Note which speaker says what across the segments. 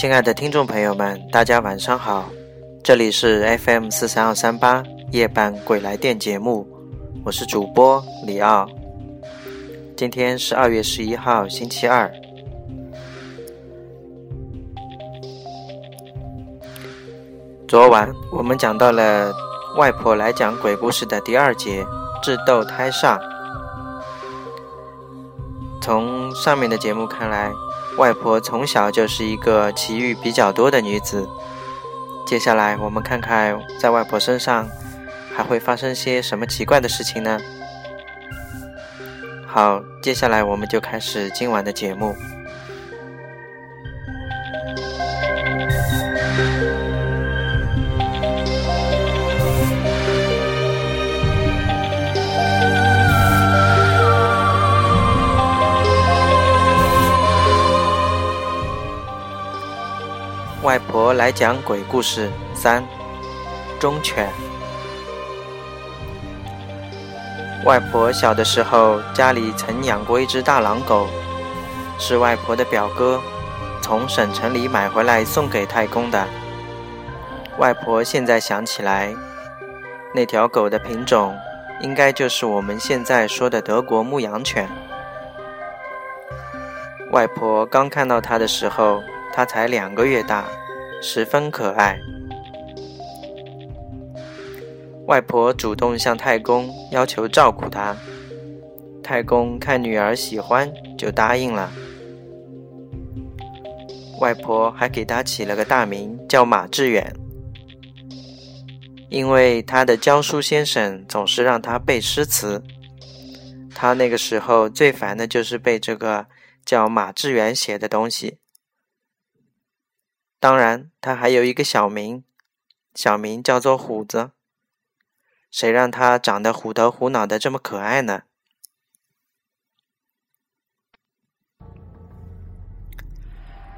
Speaker 1: 亲爱的听众朋友们，大家晚上好，这里是 FM 四三二三八夜半鬼来电节目，我是主播李奥。今天是二月十一号，星期二。昨晚我们讲到了外婆来讲鬼故事的第二节“智斗胎煞”。从上面的节目看来，外婆从小就是一个奇遇比较多的女子。接下来我们看看在外婆身上还会发生些什么奇怪的事情呢？好，接下来我们就开始今晚的节目。外婆来讲鬼故事三：忠犬。外婆小的时候，家里曾养过一只大狼狗，是外婆的表哥从省城里买回来送给太公的。外婆现在想起来，那条狗的品种应该就是我们现在说的德国牧羊犬。外婆刚看到它的时候。它才两个月大，十分可爱。外婆主动向太公要求照顾它，太公看女儿喜欢，就答应了。外婆还给它起了个大名，叫马致远，因为他的教书先生总是让他背诗词，他那个时候最烦的就是背这个叫马致远写的东西。当然，他还有一个小名，小名叫做虎子。谁让他长得虎头虎脑的这么可爱呢？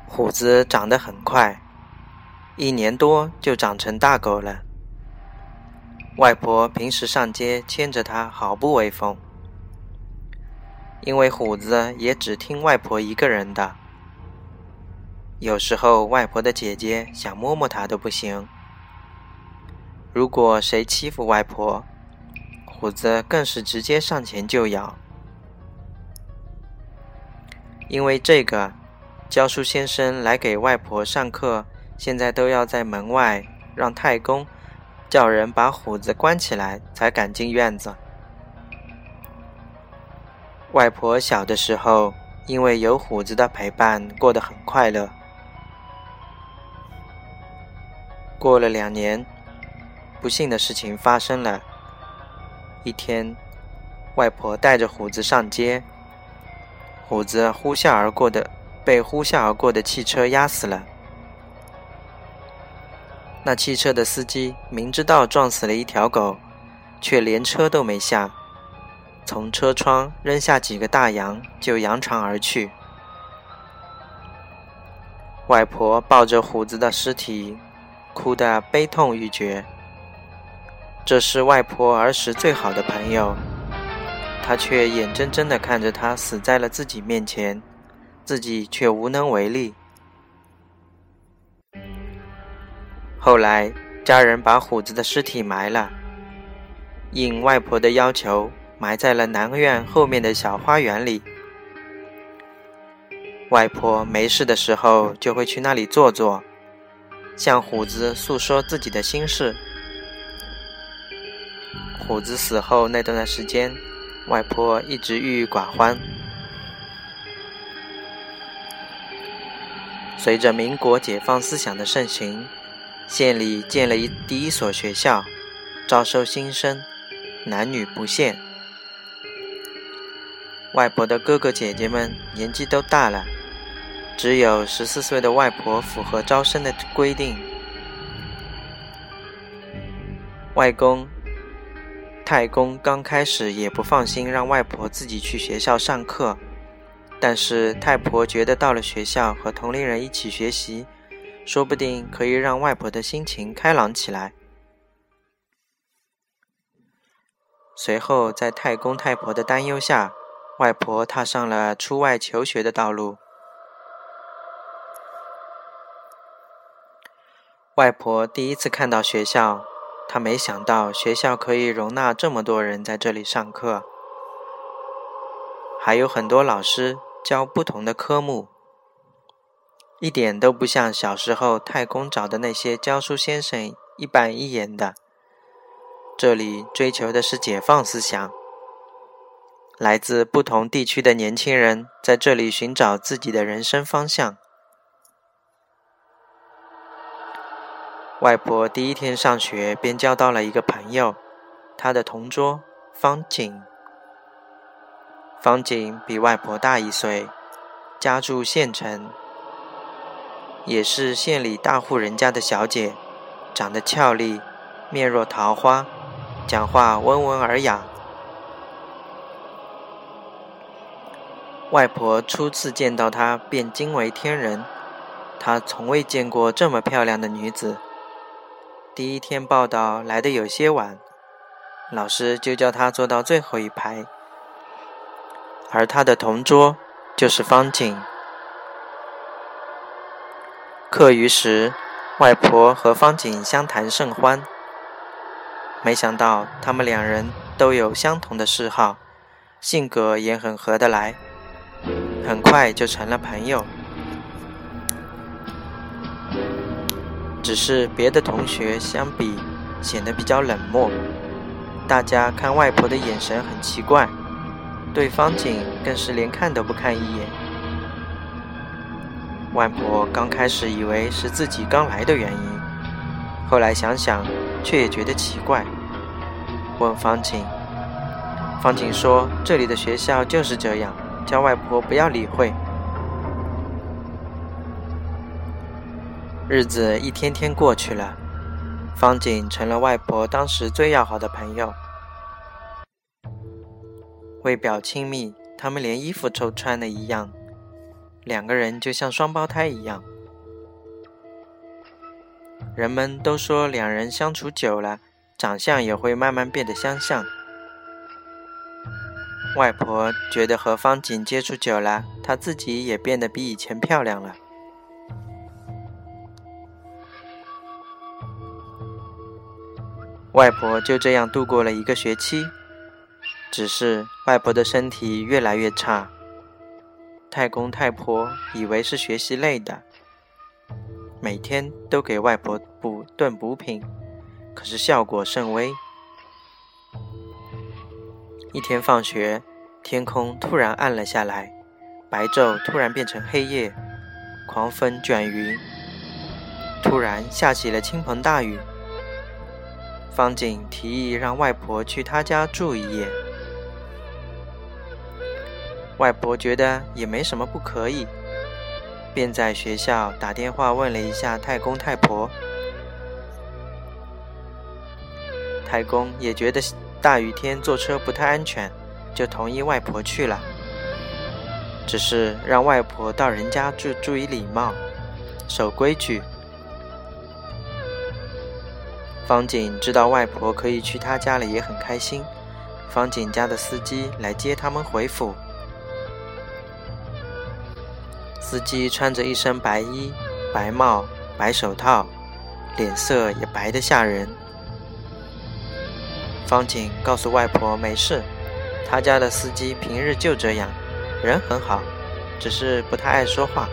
Speaker 1: 虎子长得很快，一年多就长成大狗了。外婆平时上街牵着它，毫不威风，因为虎子也只听外婆一个人的。有时候，外婆的姐姐想摸摸它都不行。如果谁欺负外婆，虎子更是直接上前就咬。因为这个，教书先生来给外婆上课，现在都要在门外让太公叫人把虎子关起来，才敢进院子。外婆小的时候，因为有虎子的陪伴，过得很快乐。过了两年，不幸的事情发生了。一天，外婆带着虎子上街，虎子呼啸而过的被呼啸而过的汽车压死了。那汽车的司机明知道撞死了一条狗，却连车都没下，从车窗扔下几个大洋就扬长而去。外婆抱着虎子的尸体。哭得悲痛欲绝。这是外婆儿时最好的朋友，她却眼睁睁地看着他死在了自己面前，自己却无能为力。后来，家人把虎子的尸体埋了，应外婆的要求，埋在了南院后面的小花园里。外婆没事的时候，就会去那里坐坐。向虎子诉说自己的心事。虎子死后那段时间，外婆一直郁郁寡欢。随着民国解放思想的盛行，县里建了一第一所学校，招收新生，男女不限。外婆的哥哥姐姐们年纪都大了。只有十四岁的外婆符合招生的规定。外公、太公刚开始也不放心让外婆自己去学校上课，但是太婆觉得到了学校和同龄人一起学习，说不定可以让外婆的心情开朗起来。随后，在太公太婆的担忧下，外婆踏上了出外求学的道路。外婆第一次看到学校，她没想到学校可以容纳这么多人在这里上课，还有很多老师教不同的科目，一点都不像小时候太公找的那些教书先生一板一眼的。这里追求的是解放思想，来自不同地区的年轻人在这里寻找自己的人生方向。外婆第一天上学便交到了一个朋友，她的同桌方景。方景比外婆大一岁，家住县城，也是县里大户人家的小姐，长得俏丽，面若桃花，讲话温文尔雅。外婆初次见到她便惊为天人，她从未见过这么漂亮的女子。第一天报道来的有些晚，老师就叫他坐到最后一排，而他的同桌就是方景。课余时，外婆和方景相谈甚欢。没想到他们两人都有相同的嗜好，性格也很合得来，很快就成了朋友。只是别的同学相比显得比较冷漠，大家看外婆的眼神很奇怪，对方景更是连看都不看一眼。外婆刚开始以为是自己刚来的原因，后来想想却也觉得奇怪，问方景。方景说：“这里的学校就是这样，叫外婆不要理会。”日子一天天过去了，方景成了外婆当时最要好的朋友。为表亲密，他们连衣服都穿的一样，两个人就像双胞胎一样。人们都说两人相处久了，长相也会慢慢变得相像。外婆觉得和方景接触久了，她自己也变得比以前漂亮了。外婆就这样度过了一个学期，只是外婆的身体越来越差。太公太婆以为是学习累的，每天都给外婆补炖补品，可是效果甚微。一天放学，天空突然暗了下来，白昼突然变成黑夜，狂风卷云，突然下起了倾盆大雨。方景提议让外婆去他家住一夜，外婆觉得也没什么不可以，便在学校打电话问了一下太公太婆。太公也觉得大雨天坐车不太安全，就同意外婆去了，只是让外婆到人家注注意礼貌，守规矩。方景知道外婆可以去他家了，也很开心。方景家的司机来接他们回府。司机穿着一身白衣、白帽、白手套，脸色也白得吓人。方景告诉外婆没事，他家的司机平日就这样，人很好，只是不太爱说话。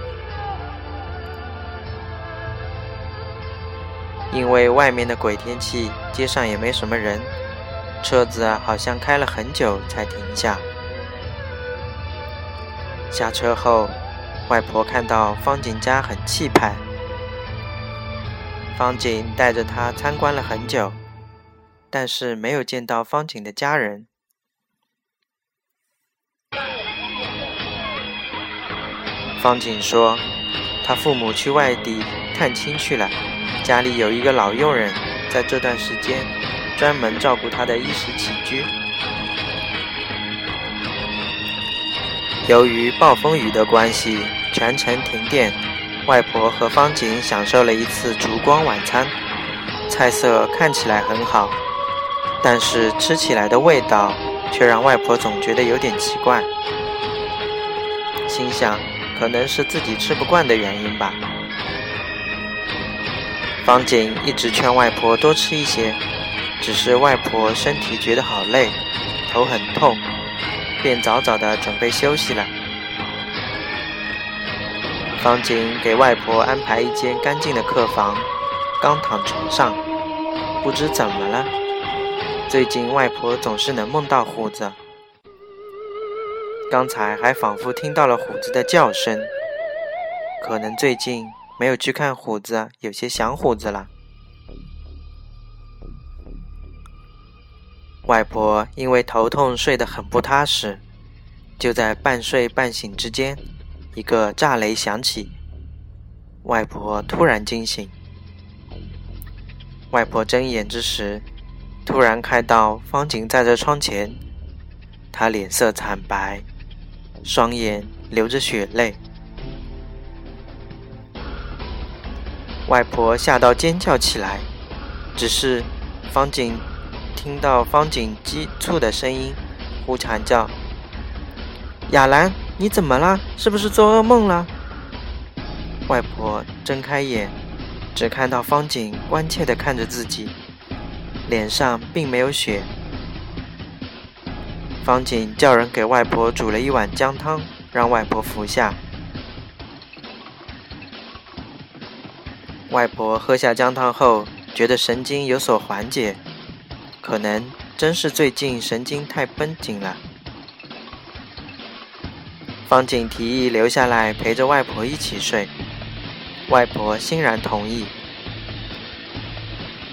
Speaker 1: 因为外面的鬼天气，街上也没什么人，车子好像开了很久才停下。下车后，外婆看到方景家很气派，方景带着她参观了很久，但是没有见到方景的家人。方景说，他父母去外地探亲去了。家里有一个老佣人，在这段时间专门照顾他的衣食起居。由于暴风雨的关系，全城停电。外婆和方景享受了一次烛光晚餐，菜色看起来很好，但是吃起来的味道却让外婆总觉得有点奇怪，心想可能是自己吃不惯的原因吧。方景一直劝外婆多吃一些，只是外婆身体觉得好累，头很痛，便早早的准备休息了。方景给外婆安排一间干净的客房，刚躺床上，不知怎么了，最近外婆总是能梦到虎子，刚才还仿佛听到了虎子的叫声，可能最近。没有去看虎子，有些想虎子了。外婆因为头痛睡得很不踏实，就在半睡半醒之间，一个炸雷响起，外婆突然惊醒。外婆睁眼之时，突然看到方景站在窗前，她脸色惨白，双眼流着血泪。外婆吓到尖叫起来，只是方景听到方景急促的声音，呼喊叫：“亚兰，你怎么了？是不是做噩梦了？”外婆睁开眼，只看到方景关切地看着自己，脸上并没有血。方景叫人给外婆煮了一碗姜汤，让外婆服下。外婆喝下姜汤后，觉得神经有所缓解，可能真是最近神经太绷紧了。方景提议留下来陪着外婆一起睡，外婆欣然同意。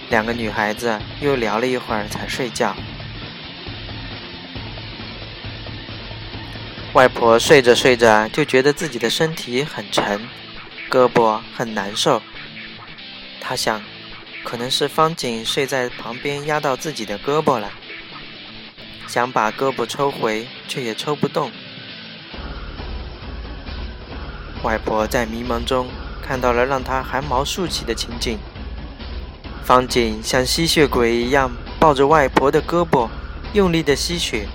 Speaker 1: 两个女孩子又聊了一会儿才睡觉。外婆睡着睡着就觉得自己的身体很沉，胳膊很难受。他想，可能是方景睡在旁边压到自己的胳膊了，想把胳膊抽回，却也抽不动。外婆在迷茫中看到了让她汗毛竖起的情景：方景像吸血鬼一样抱着外婆的胳膊，用力的吸血。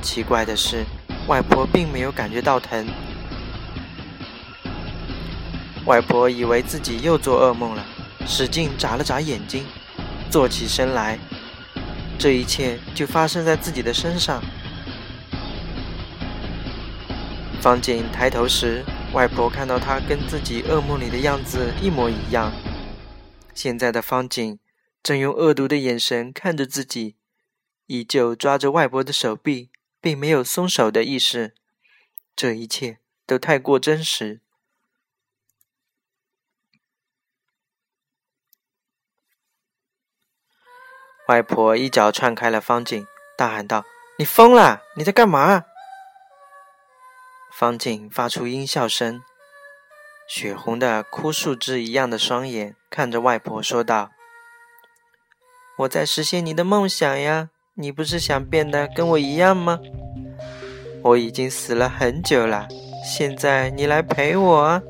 Speaker 1: 奇怪的是，外婆并没有感觉到疼。外婆以为自己又做噩梦了，使劲眨了眨眼睛，坐起身来。这一切就发生在自己的身上。方景抬头时，外婆看到他跟自己噩梦里的样子一模一样。现在的方景正用恶毒的眼神看着自己，依旧抓着外婆的手臂，并没有松手的意识。这一切都太过真实。外婆一脚踹开了方静，大喊道：“你疯了！你在干嘛？”方静发出阴笑声，血红的枯树枝一样的双眼看着外婆说道：“我在实现你的梦想呀！你不是想变得跟我一样吗？我已经死了很久了，现在你来陪我啊！”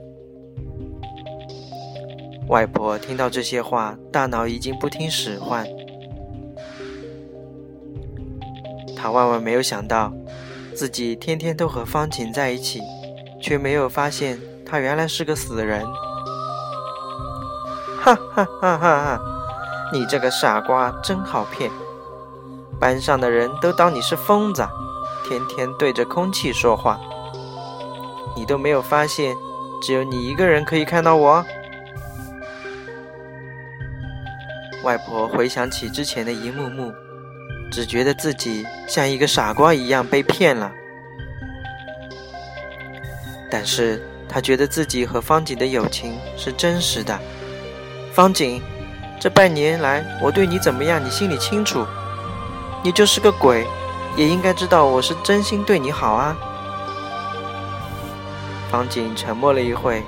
Speaker 1: 外婆听到这些话，大脑已经不听使唤。他万万没有想到，自己天天都和方晴在一起，却没有发现他原来是个死人。哈哈哈哈哈！你这个傻瓜真好骗，班上的人都当你是疯子，天天对着空气说话。你都没有发现，只有你一个人可以看到我。外婆回想起之前的一幕幕。只觉得自己像一个傻瓜一样被骗了，但是他觉得自己和方景的友情是真实的。方景，这半年来我对你怎么样，你心里清楚。你就是个鬼，也应该知道我是真心对你好啊。方景沉默了一会，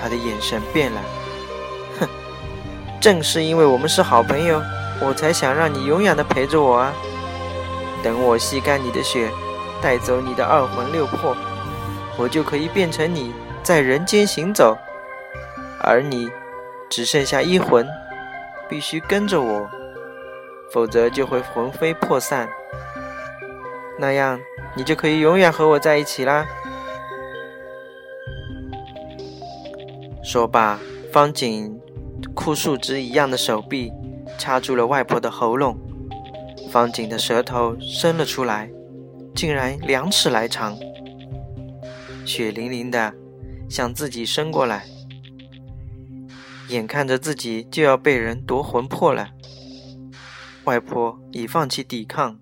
Speaker 1: 他的眼神变了。哼，正是因为我们是好朋友。我才想让你永远的陪着我啊！等我吸干你的血，带走你的二魂六魄，我就可以变成你在人间行走，而你只剩下一魂，必须跟着我，否则就会魂飞魄散。那样你就可以永远和我在一起啦！说罢，方景。枯树枝一样的手臂掐住了外婆的喉咙，方景的舌头伸了出来，竟然两尺来长，血淋淋的向自己伸过来，眼看着自己就要被人夺魂魄了，外婆已放弃抵抗。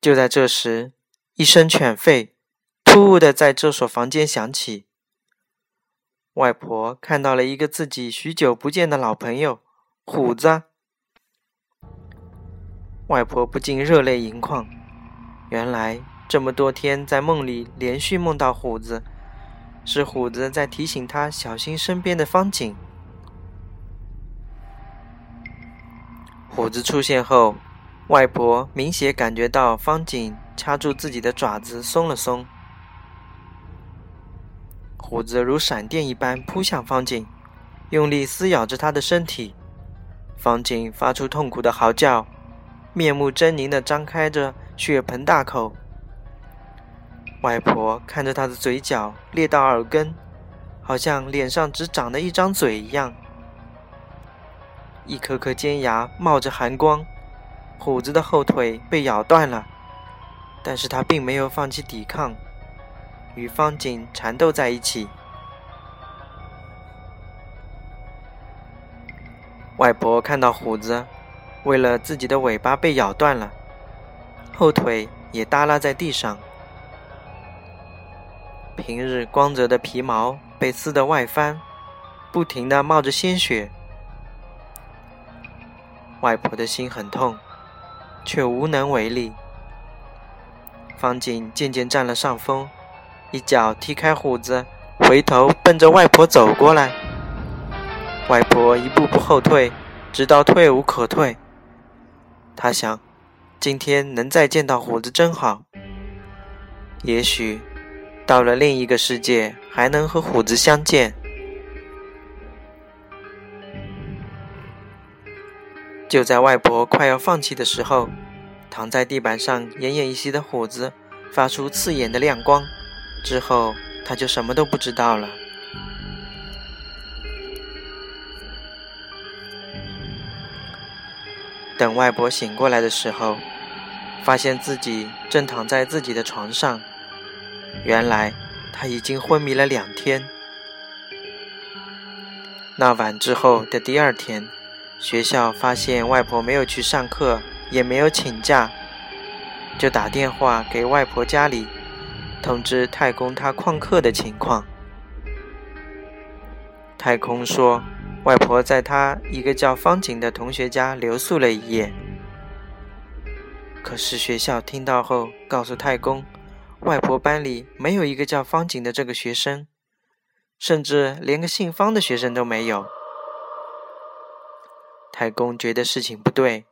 Speaker 1: 就在这时，一声犬吠。突兀的在这所房间响起，外婆看到了一个自己许久不见的老朋友虎子，外婆不禁热泪盈眶。原来这么多天在梦里连续梦到虎子，是虎子在提醒她小心身边的方景。虎子出现后，外婆明显感觉到方景掐住自己的爪子松了松。虎子如闪电一般扑向方景，用力撕咬着他的身体。方景发出痛苦的嚎叫，面目狰狞地张开着血盆大口。外婆看着他的嘴角裂到耳根，好像脸上只长了一张嘴一样，一颗颗尖牙冒着寒光。虎子的后腿被咬断了，但是他并没有放弃抵抗。与方景缠斗在一起。外婆看到虎子为了自己的尾巴被咬断了，后腿也耷拉在地上，平日光泽的皮毛被撕得外翻，不停的冒着鲜血。外婆的心很痛，却无能为力。方景渐渐占了上风。一脚踢开虎子，回头奔着外婆走过来。外婆一步步后退，直到退无可退。他想，今天能再见到虎子真好。也许到了另一个世界，还能和虎子相见。就在外婆快要放弃的时候，躺在地板上奄奄一息的虎子发出刺眼的亮光。之后，他就什么都不知道了。等外婆醒过来的时候，发现自己正躺在自己的床上。原来，他已经昏迷了两天。那晚之后的第二天，学校发现外婆没有去上课，也没有请假，就打电话给外婆家里。通知太公他旷课的情况。太空说，外婆在他一个叫方景的同学家留宿了一夜。可是学校听到后，告诉太公，外婆班里没有一个叫方景的这个学生，甚至连个姓方的学生都没有。太公觉得事情不对，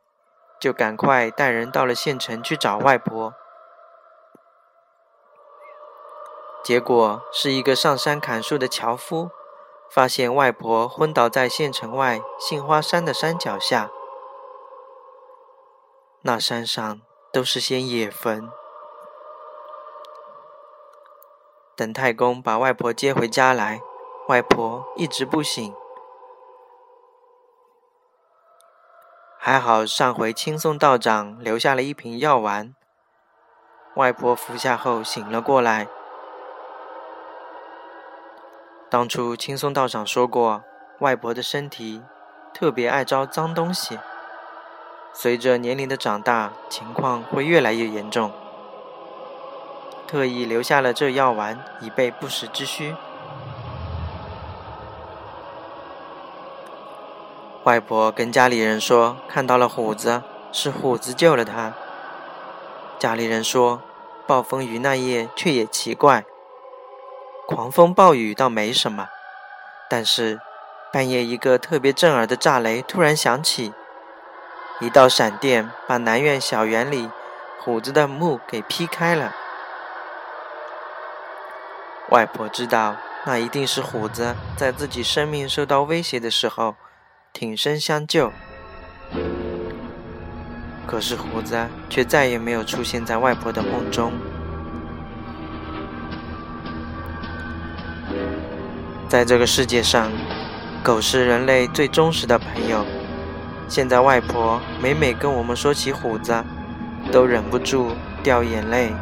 Speaker 1: 就赶快带人到了县城去找外婆。结果是一个上山砍树的樵夫，发现外婆昏倒在县城外杏花山的山脚下。那山上都是些野坟。等太公把外婆接回家来，外婆一直不醒。还好上回青松道长留下了一瓶药丸，外婆服下后醒了过来。当初青松道长说过，外婆的身体特别爱招脏东西，随着年龄的长大，情况会越来越严重。特意留下了这药丸，以备不时之需。外婆跟家里人说，看到了虎子，是虎子救了她。家里人说，暴风雨那夜却也奇怪。狂风暴雨倒没什么，但是半夜一个特别震耳的炸雷突然响起，一道闪电把南院小园里虎子的墓给劈开了。外婆知道那一定是虎子在自己生命受到威胁的时候挺身相救，可是虎子却再也没有出现在外婆的梦中。在这个世界上，狗是人类最忠实的朋友。现在外婆每每跟我们说起虎子，都忍不住掉眼泪。